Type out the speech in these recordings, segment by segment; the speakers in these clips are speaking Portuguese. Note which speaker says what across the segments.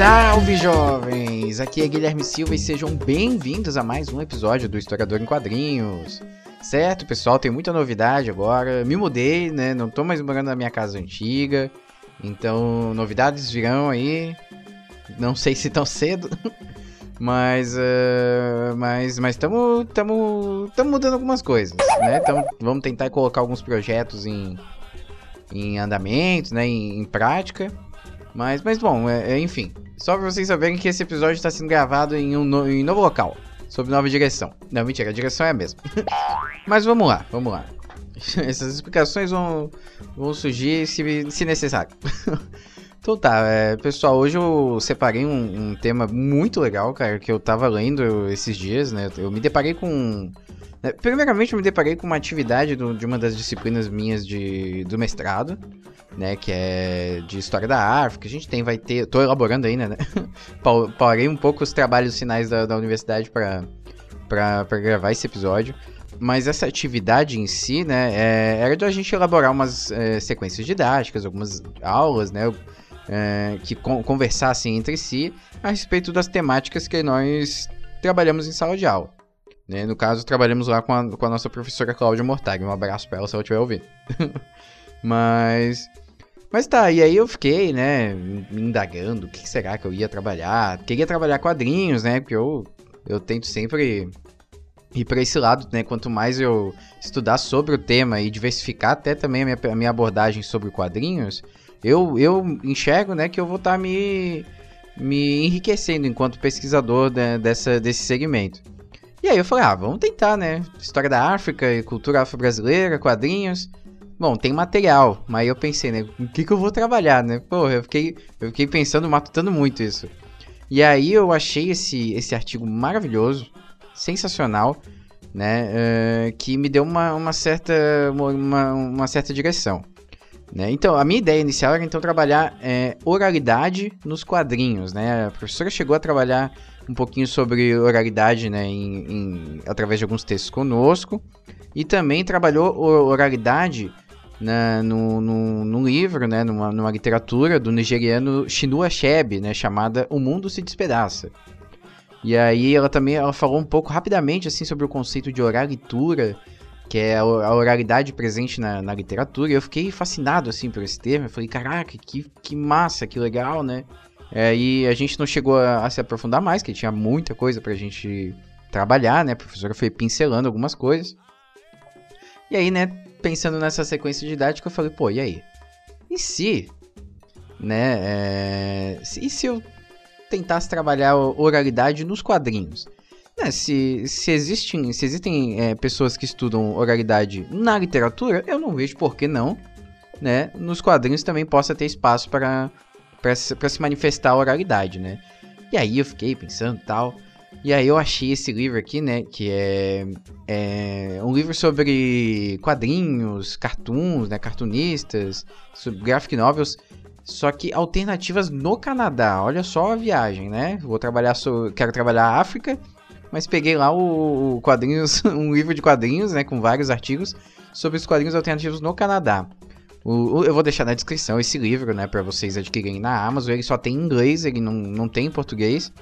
Speaker 1: Salve jovens! Aqui é Guilherme Silva e sejam bem-vindos a mais um episódio do Historiador em Quadrinhos. Certo, pessoal, tem muita novidade agora. Me mudei, né? Não tô mais morando na minha casa antiga. Então, novidades virão aí. Não sei se tão cedo. Mas, uh, mas, mas estamos tamo, tamo mudando algumas coisas, né? Tamo, vamos tentar colocar alguns projetos em, em andamento, né? Em, em prática. Mas, mas bom, é, é, enfim. Só pra vocês saberem que esse episódio está sendo gravado em um no, em novo local, sob nova direção. Não, mentira, a direção é a mesma. mas vamos lá, vamos lá. Essas explicações vão, vão surgir se, se necessário. então tá, é, pessoal, hoje eu separei um, um, tema muito legal, cara, que eu tava lendo esses dias, né? Eu me deparei com. Né, primeiramente, eu me deparei com uma atividade do, de uma das disciplinas minhas de, do mestrado, né? Que é de História da África. A gente tem, vai ter. Tô elaborando ainda, né? Parei um pouco os trabalhos finais da, da universidade para gravar esse episódio. Mas essa atividade em si, né, é, era de a gente elaborar umas é, sequências didáticas, algumas aulas, né, é, que con conversassem entre si a respeito das temáticas que nós trabalhamos em sala de aula. Né? No caso, trabalhamos lá com a, com a nossa professora Cláudia Mortag. Um abraço pra ela se ela estiver ouvindo. mas. Mas tá, e aí eu fiquei, né, me indagando o que será que eu ia trabalhar. Queria trabalhar quadrinhos, né, porque eu, eu tento sempre ir para esse lado, né? Quanto mais eu estudar sobre o tema e diversificar até também a minha, a minha abordagem sobre quadrinhos, eu, eu enxergo, né, que eu vou estar tá me, me enriquecendo enquanto pesquisador né, dessa, desse segmento. E aí eu falei, ah, vamos tentar, né? História da África, cultura afro-brasileira, quadrinhos. Bom, tem material, mas eu pensei, né? O que, que eu vou trabalhar, né? Porra, eu fiquei, eu fiquei pensando, matutando muito isso. E aí eu achei esse, esse artigo maravilhoso, sensacional, né? Uh, que me deu uma, uma, certa, uma, uma certa direção. Né? Então, a minha ideia inicial era então trabalhar é, oralidade nos quadrinhos. Né? A professora chegou a trabalhar um pouquinho sobre oralidade né, em, em, através de alguns textos conosco. E também trabalhou oralidade na, no, no, livro, né, numa, numa, literatura do nigeriano Chinua Achebe, né, chamada O Mundo se Despedaça. E aí ela também ela falou um pouco rapidamente assim sobre o conceito de oralitura, que é a oralidade presente na, na literatura. E eu fiquei fascinado assim por esse termo. Eu falei, caraca, que, que massa, que legal, né? É, e a gente não chegou a, a, se aprofundar mais, que tinha muita coisa pra gente trabalhar, né? A professora foi pincelando algumas coisas. E aí, né, pensando nessa sequência didática, eu falei, pô, e aí? E se, né, é, e se eu tentasse trabalhar oralidade nos quadrinhos? Né, se, se, existem, se existem é, pessoas que estudam oralidade na literatura, eu não vejo por que não, né, nos quadrinhos também possa ter espaço para para se manifestar a oralidade, né? E aí eu fiquei pensando tal. E aí eu achei esse livro aqui, né? Que é, é um livro sobre quadrinhos, cartoons, né? Cartunistas, sobre graphic novels. Só que alternativas no Canadá. Olha só a viagem, né? Vou trabalhar, quero trabalhar a África, mas peguei lá o, o quadrinhos, um livro de quadrinhos, né? Com vários artigos sobre os quadrinhos alternativos no Canadá. O, eu vou deixar na descrição esse livro, né, para vocês adquirirem na Amazon. Ele só tem em inglês, ele não, não tem em português.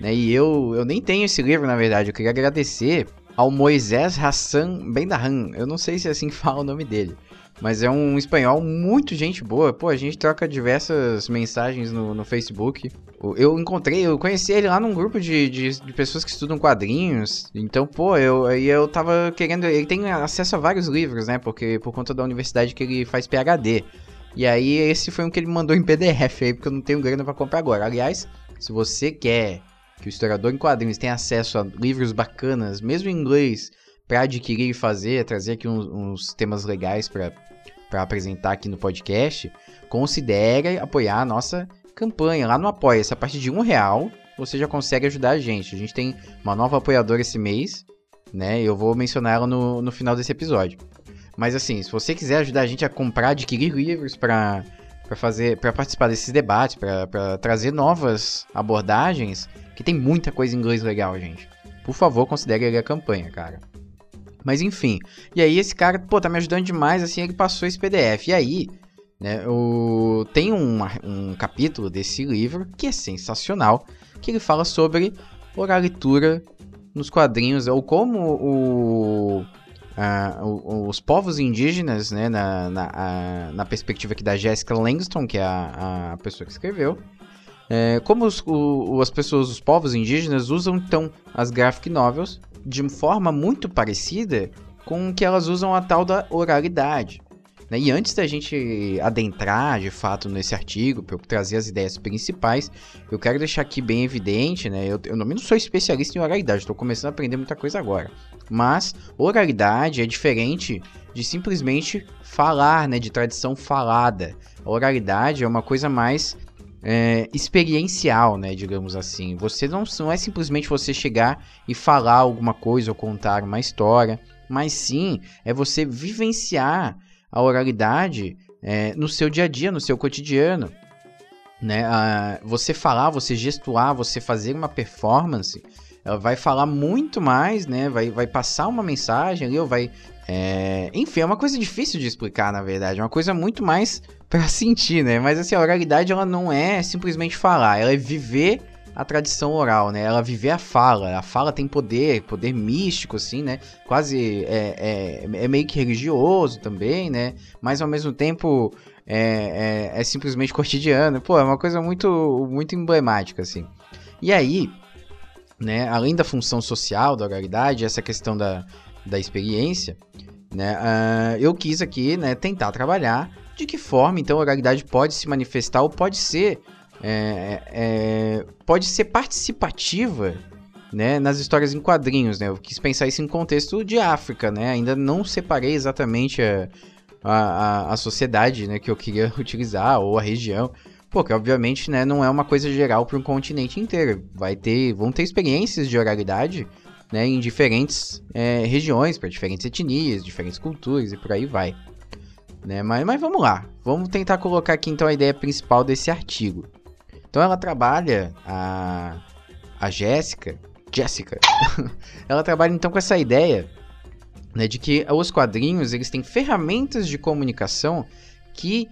Speaker 1: Né, e eu, eu nem tenho esse livro, na verdade. Eu queria agradecer ao Moisés Hassan Bendahan. Eu não sei se é assim fala o nome dele. Mas é um espanhol muito gente boa. Pô, a gente troca diversas mensagens no, no Facebook. Eu encontrei, eu conheci ele lá num grupo de, de, de, pessoas que estudam quadrinhos. Então, pô, eu, eu tava querendo. Ele tem acesso a vários livros, né? Porque por conta da universidade que ele faz PhD. E aí, esse foi um que ele mandou em PDF aí, porque eu não tenho grana para comprar agora. Aliás, se você quer que o historiador em quadrinhos tenha acesso a livros bacanas, mesmo em inglês, para adquirir e fazer, trazer aqui uns, uns temas legais para apresentar aqui no podcast, considere apoiar a nossa campanha lá no Apoia-se. A partir de um real, você já consegue ajudar a gente. A gente tem uma nova apoiadora esse mês, né? Eu vou mencionar ela no, no final desse episódio. Mas assim, se você quiser ajudar a gente a comprar, adquirir livros para para fazer, para participar desses debates, para trazer novas abordagens, que tem muita coisa em inglês legal, gente. Por favor, considere a campanha, cara. Mas enfim, e aí esse cara, pô, tá me ajudando demais, assim, ele passou esse PDF. E aí, né, o... tem um, um capítulo desse livro que é sensacional, que ele fala sobre oralitura nos quadrinhos, ou como o os povos indígenas, né, na, na, na perspectiva aqui da Jessica Langston, que é a, a pessoa que escreveu, é, como os, o, as pessoas, os povos indígenas usam então as graphic novels de forma muito parecida com que elas usam a tal da oralidade. Né? E antes da gente adentrar de fato nesse artigo, para eu trazer as ideias principais, eu quero deixar aqui bem evidente, né? Eu, eu não sou especialista em oralidade, estou começando a aprender muita coisa agora. Mas oralidade é diferente de simplesmente falar, né? De tradição falada. A oralidade é uma coisa mais é, experiencial, né, digamos assim. Você não, não é simplesmente você chegar e falar alguma coisa ou contar uma história, mas sim é você vivenciar a oralidade é, no seu dia a dia, no seu cotidiano. Né? A, você falar, você gestuar, você fazer uma performance, ela vai falar muito mais, né? Vai, vai passar uma mensagem ali, ou vai. É... Enfim, é uma coisa difícil de explicar, na verdade. É uma coisa muito mais para sentir, né? Mas assim, a oralidade ela não é simplesmente falar, ela é viver a tradição oral, né? Ela viver a fala. A fala tem poder, poder místico, assim, né? Quase é, é, é meio que religioso também, né? Mas ao mesmo tempo é, é, é, simplesmente cotidiano. Pô, é uma coisa muito, muito emblemática, assim. E aí, né? Além da função social da oralidade, essa questão da, da experiência, né? Uh, eu quis aqui, né? Tentar trabalhar de que forma, então, a oralidade pode se manifestar ou pode ser é, é, pode ser participativa né, nas histórias em quadrinhos, né? Eu quis pensar isso em contexto de África, né? Ainda não separei exatamente a, a, a sociedade né, que eu queria utilizar, ou a região. Porque, obviamente, né, não é uma coisa geral para um continente inteiro. Vai ter, vão ter experiências de oralidade né, em diferentes é, regiões, para diferentes etnias, diferentes culturas e por aí vai. Né? Mas, mas vamos lá. Vamos tentar colocar aqui então a ideia principal desse artigo. Então ela trabalha, a, a Jéssica, Jéssica, ela trabalha então com essa ideia né, de que os quadrinhos eles têm ferramentas de comunicação que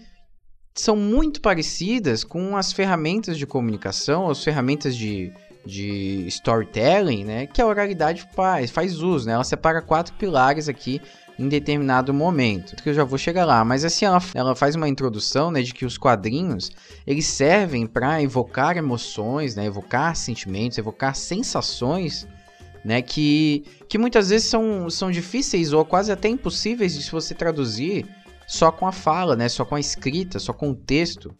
Speaker 1: são muito parecidas com as ferramentas de comunicação, as ferramentas de, de storytelling, né, que a oralidade faz, faz uso, né? Ela separa quatro pilares aqui em determinado momento. Que eu já vou chegar lá, mas assim ela, ela faz uma introdução, né, de que os quadrinhos eles servem para evocar emoções, né, evocar sentimentos, evocar sensações, né, que, que muitas vezes são, são difíceis ou quase até impossíveis de se você traduzir só com a fala, né, só com a escrita, só com o texto.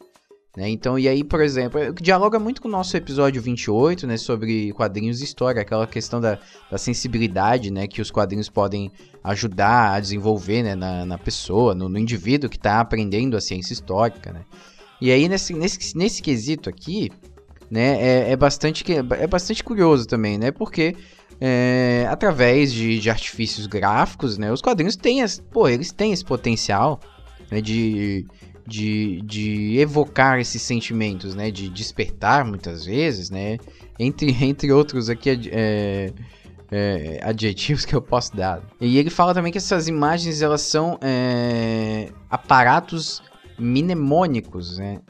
Speaker 1: Né? Então, e aí, por exemplo, dialoga muito com o nosso episódio 28, né, sobre quadrinhos e história, aquela questão da, da sensibilidade, né, que os quadrinhos podem ajudar a desenvolver, né, na, na pessoa, no, no indivíduo que está aprendendo a ciência histórica, né. E aí, nesse, nesse, nesse quesito aqui, né, é, é, bastante, é bastante curioso também, né, porque é, através de, de artifícios gráficos, né, os quadrinhos têm, as, pô, eles têm esse potencial, né, de de, de evocar esses sentimentos, né? De despertar muitas vezes, né? Entre, entre outros aqui é, é, adjetivos que eu posso dar. E ele fala também que essas imagens elas são é, aparatos mnemônicos, né?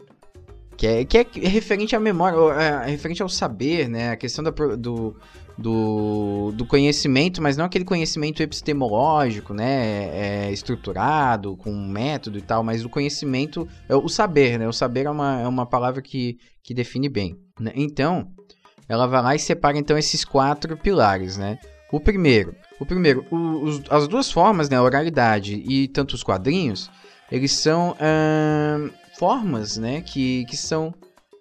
Speaker 1: Que é, que é referente à memória, é, referente ao saber, né? A questão da, do, do, do conhecimento, mas não aquele conhecimento epistemológico, né, é, é, estruturado, com um método e tal, mas o conhecimento, é o saber, né, o saber é uma, é uma palavra que, que define bem. Né? Então, ela vai lá e separa então esses quatro pilares, né. O primeiro, o primeiro, os, as duas formas, né, a oralidade e tanto os quadrinhos, eles são formas, né, que, que são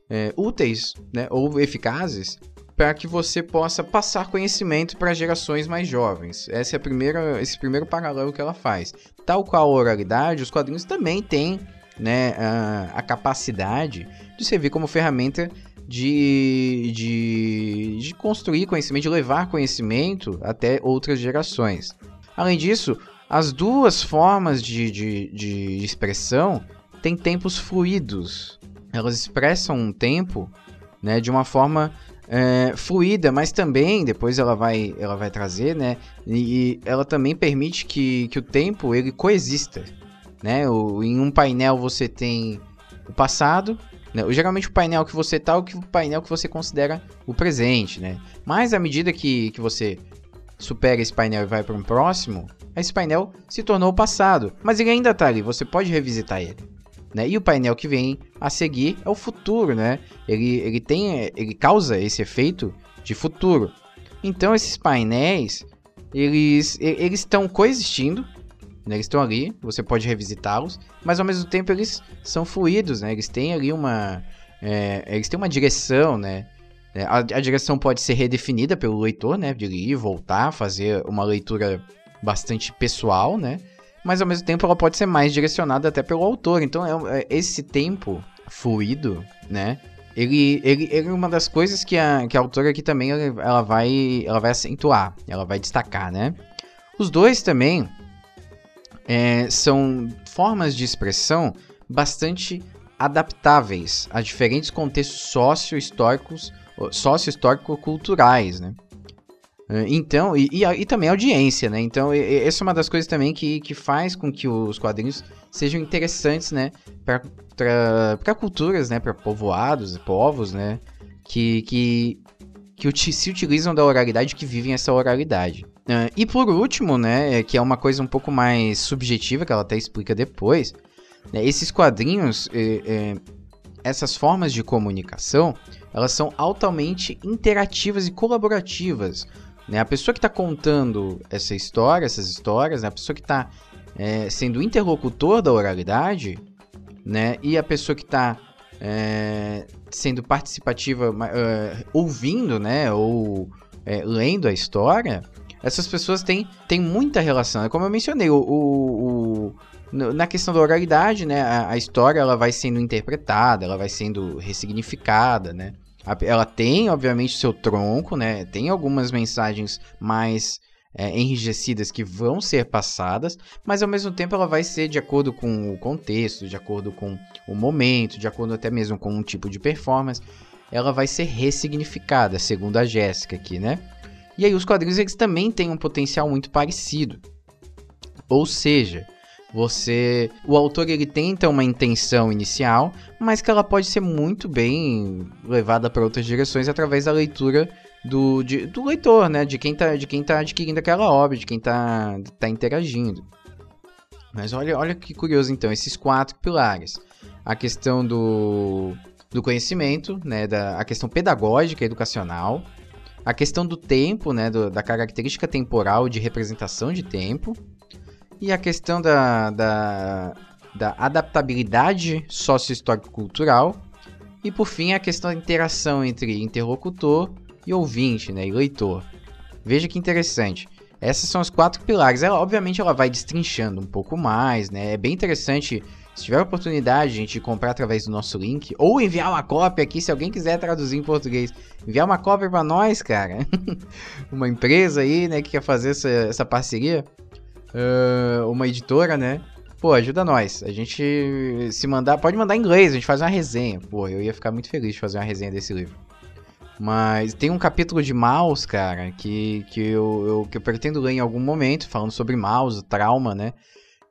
Speaker 1: é, úteis, né, ou eficazes para que você possa passar conhecimento para gerações mais jovens. Esse é a primeira, esse primeiro paralelo que ela faz. tal qual a oralidade, os quadrinhos também têm né, a, a capacidade de servir como ferramenta de, de, de construir conhecimento, de levar conhecimento até outras gerações. Além disso, as duas formas de, de, de expressão têm tempos fluidos. Elas expressam um tempo né, de uma forma é, fluida, mas também depois ela vai, ela vai trazer, né, e, ela também permite que, que o tempo ele coexista. Né? O, em um painel você tem o passado, né? Geralmente o painel que você tá é o, que, o painel que você considera o presente, né? Mas à medida que, que você supera esse painel e vai para um próximo, esse painel se tornou o passado. Mas ele ainda está ali, você pode revisitar ele. Né? E o painel que vem a seguir é o futuro, né? Ele, ele, tem, ele causa esse efeito de futuro. Então esses painéis, eles eles estão coexistindo, né? Eles estão ali, você pode revisitá-los, mas ao mesmo tempo eles são fluidos, né? Eles têm ali uma. É, eles têm uma direção, né? É, a, a, direção pode ser redefinida pelo leitor, né? De ir, voltar, fazer uma leitura bastante pessoal, né? Mas ao mesmo tempo ela pode ser mais direcionada até pelo autor. Então é, é esse tempo fluido, né? Ele, ele, ele é uma das coisas que a, que a autora aqui também ela vai, ela vai acentuar, ela vai destacar, né? Os dois também é, são formas de expressão bastante adaptáveis a diferentes contextos sócio-históricos, sócio-histórico-culturais, né? É, então, e, e, e, também audiência, né? Então, essa é uma das coisas também que, que faz com que os quadrinhos sejam interessantes, né? Para culturas, né? Para povoados, povos, né? Que, que, que se utilizam da oralidade, que vivem essa oralidade. E por último, né, é que é uma coisa um pouco mais subjetiva, que ela até explica depois, né, esses quadrinhos, eh, eh, essas formas de comunicação, elas são altamente interativas e colaborativas. Né? A pessoa que está contando essa história, essas histórias, né, a pessoa que está é, sendo interlocutor da oralidade, né, e a pessoa que está é, sendo participativa, uh, ouvindo, né, ou é, lendo a história, essas pessoas têm, têm muita relação. É como eu mencionei, o, o, o na questão da oralidade, né, a, a, história ela vai sendo interpretada, ela vai sendo ressignificada, né. Ela tem, obviamente, seu tronco, né, tem algumas mensagens mais é, enrijecidas que vão ser passadas, mas ao mesmo tempo ela vai ser de acordo com o contexto, de acordo com o momento, de acordo até mesmo com um tipo de performance, ela vai ser ressignificada, segundo a Jéssica aqui, né? E aí os quadrinhos eles também têm um potencial muito parecido. Ou seja, você, o autor ele tenta uma intenção inicial, mas que ela pode ser muito bem levada para outras direções através da leitura do, de, do leitor, né? De quem tá, de quem tá adquirindo aquela obra, de quem tá, tá interagindo. Mas olha, olha que curioso então, esses quatro pilares. A questão do, do conhecimento, né? Da, a questão pedagógica, educacional. A questão do tempo, né? Do, da característica temporal de representação de tempo. E a questão da, da, da adaptabilidade sócio-histórico-cultural. E por fim, a questão da interação entre interlocutor e ouvinte, né, e leitor. Veja que interessante. Essas são os quatro pilares. Ela, obviamente, ela vai destrinchando um pouco mais, né? É bem interessante. Se tiver oportunidade, gente, de comprar através do nosso link, ou enviar uma cópia aqui, se alguém quiser traduzir em português, enviar uma cópia para nós, cara. uma empresa aí, né, que quer fazer essa, essa parceria. Uh, uma editora, né? Pô, ajuda nós. A gente se mandar, pode mandar em inglês, a gente faz uma resenha. Pô, eu ia ficar muito feliz de fazer uma resenha desse livro. Mas tem um capítulo de Maus, cara, que, que, eu, eu, que eu pretendo ler em algum momento, falando sobre Maus, trauma, né?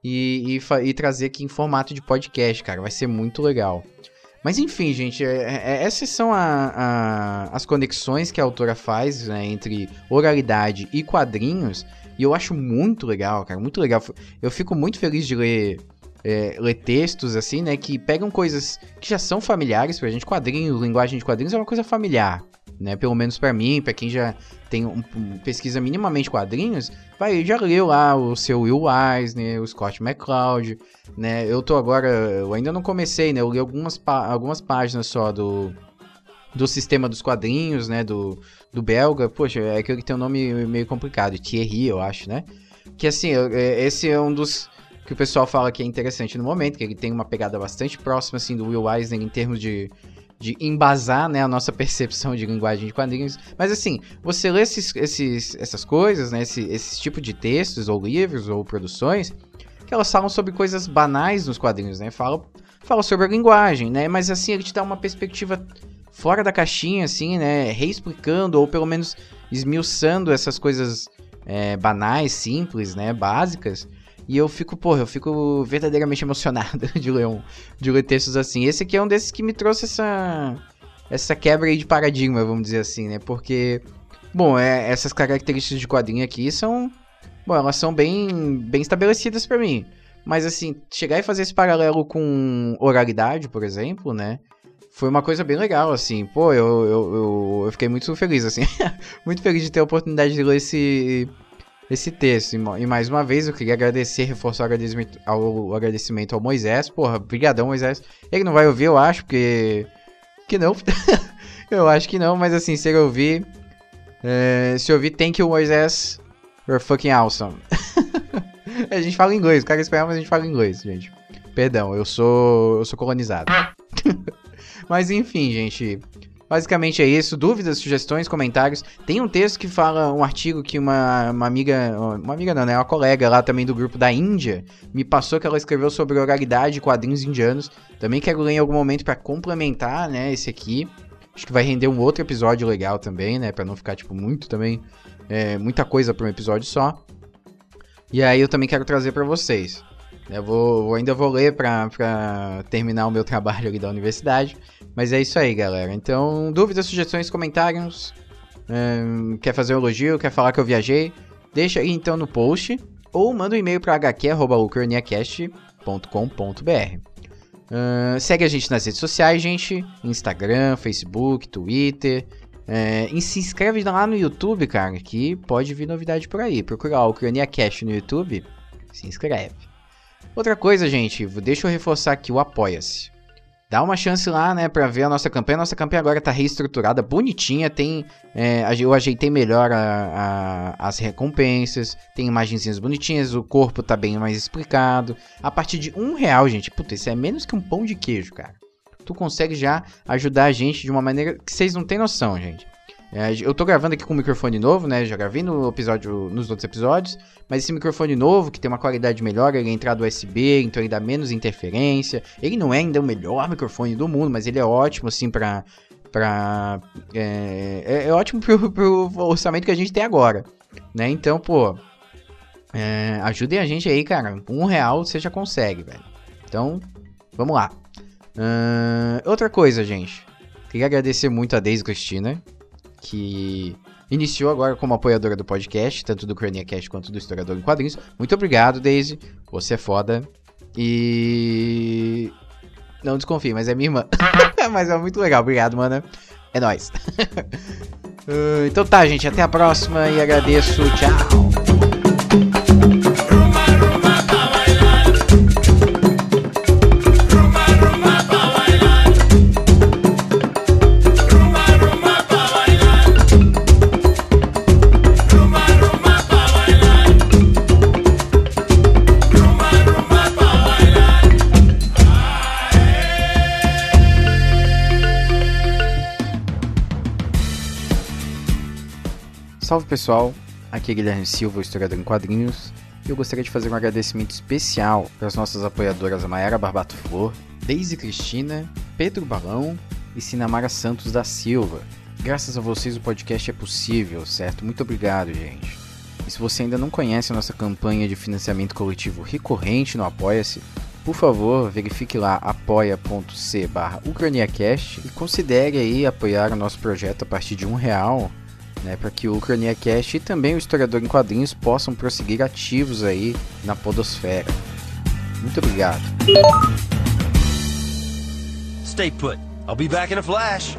Speaker 1: E, e, e, trazer aqui em formato de podcast, cara. Vai ser muito legal. Mas enfim, gente, é, é, essas são a, a, as conexões que a autora faz né, entre oralidade e quadrinhos. E eu acho muito legal, cara, muito legal. Eu fico muito feliz de ler é, ler textos, assim, né? Que pegam coisas que já são familiares pra gente. Quadrinhos, linguagem de quadrinhos é uma coisa familiar, né? Pelo menos para mim, para quem já tem um, pesquisa minimamente quadrinhos, vai, já leu lá o seu Will Eisner, o Scott McCloud, né? Eu tô agora, eu ainda não comecei, né? Eu li algumas, algumas páginas só do do sistema dos quadrinhos, né, do, do belga, poxa, é que tem um nome meio complicado, Thierry, eu acho, né? Que assim, é, esse é um dos que o pessoal fala que é interessante no momento, que ele tem uma pegada bastante próxima assim do Will Eisner em termos de, de embasar né, a nossa percepção de linguagem de quadrinhos. Mas assim, você lê esses, esses, essas coisas, né, esse, esses tipo de textos, ou livros, ou produções, que elas falam sobre coisas banais nos quadrinhos, né? Fala, fala sobre a linguagem, né? Mas assim, ele te dá uma perspectiva fora da caixinha, assim, né? Reexplicando, ou pelo menos esmiuçando essas coisas é, banais, simples, né? Básicas e eu fico, porra, eu fico verdadeiramente emocionado de ler, um, de ler textos assim. Esse aqui é um desses que me trouxe essa, essa quebra aí de paradigma, vamos dizer assim, né? Porque, bom, é, essas características de quadrinho aqui são, bom, elas são bem, bem estabelecidas para mim. Mas assim, chegar e fazer esse paralelo com oralidade, por exemplo, né? Foi uma coisa bem legal, assim. Pô, eu, eu, eu, eu fiquei muito feliz, assim. muito feliz de ter a oportunidade de ler esse, esse texto. E mais uma vez eu queria agradecer, reforçar o agradecimento ao, agradecimento ao Moisés. Porra, brigadão, Moisés. Ele não vai ouvir, eu acho, porque... Que não. eu acho que não, mas assim, se ele ouvir... É, se ouvir, thank you, Moisés. You're fucking awesome. a gente fala inglês, o cara espanhol, mas a gente fala inglês, gente. Perdão, eu sou... Eu sou colonizado. Mas enfim, gente... Basicamente é isso. Dúvidas, sugestões, comentários. Tem um texto que fala, um artigo que uma, uma amiga, uma amiga não, né? Uma colega lá também do grupo da Índia me passou que ela escreveu sobre oralidade e quadrinhos indianos. Também quero ler em algum momento para complementar, né, esse aqui. Acho que vai render um outro episódio legal também, né? Pra não ficar, tipo, muito também. É, muita coisa pra um episódio só. E aí eu também quero trazer para vocês. Eu vou, ainda vou ler pra, pra terminar o meu trabalho ali da universidade. Mas é isso aí, galera. Então, dúvidas, sugestões, comentários. Hum, quer fazer um elogio, quer falar que eu viajei? Deixa aí então no post. Ou manda um e-mail para hq.ucraniacast.com.br. Uh, segue a gente nas redes sociais, gente. Instagram, Facebook, Twitter. Uh, e se inscreve lá no YouTube, cara, que pode vir novidade por aí. Procura o Ucrania Cast no YouTube, se inscreve. Outra coisa, gente, deixa eu reforçar aqui o Apoia-se. Dá uma chance lá, né, pra ver a nossa campanha. Nossa campanha agora tá reestruturada, bonitinha. Tem. É, eu ajeitei melhor a, a, as recompensas. Tem imagenzinhas bonitinhas. O corpo tá bem mais explicado. A partir de um real, gente. Puta, isso é menos que um pão de queijo, cara. Tu consegue já ajudar a gente de uma maneira que vocês não têm noção, gente. É, eu tô gravando aqui com um microfone novo, né? Já gravei no episódio, nos outros episódios. Mas esse microfone novo, que tem uma qualidade melhor, ele é entrada USB, então ele dá menos interferência. Ele não é ainda o melhor microfone do mundo, mas ele é ótimo, assim, pra. pra é, é, é ótimo pro, pro, orçamento que a gente tem agora. Né? Então, pô. É, ajudem a gente aí, cara. Um real você já consegue, velho. Então, vamos lá. Uh, outra coisa, gente. Queria agradecer muito a Deise Cristina que iniciou agora como apoiadora do podcast, tanto do Cast quanto do Historiador em Quadrinhos. Muito obrigado, Daisy. Você é foda. E. Não desconfie, mas é minha irmã. mas é muito legal. Obrigado, mana. É nóis. uh, então tá, gente. Até a próxima e agradeço. Tchau. Pessoal, aqui é Guilherme Silva, historiador em quadrinhos, e eu gostaria de fazer um agradecimento especial para as nossas apoiadoras Mayara Barbato Flor, Deise Cristina, Pedro Balão e Sinamara Santos da Silva. Graças a vocês o podcast é possível, certo? Muito obrigado, gente. E se você ainda não conhece a nossa campanha de financiamento coletivo recorrente no Apoia-se, por favor, verifique lá apoia.c barra e considere aí apoiar o nosso projeto a partir de um real né, para que o Cast e também o Historiador em Quadrinhos possam prosseguir ativos aí na podosfera. Muito obrigado. Stay put. I'll be back in a flash.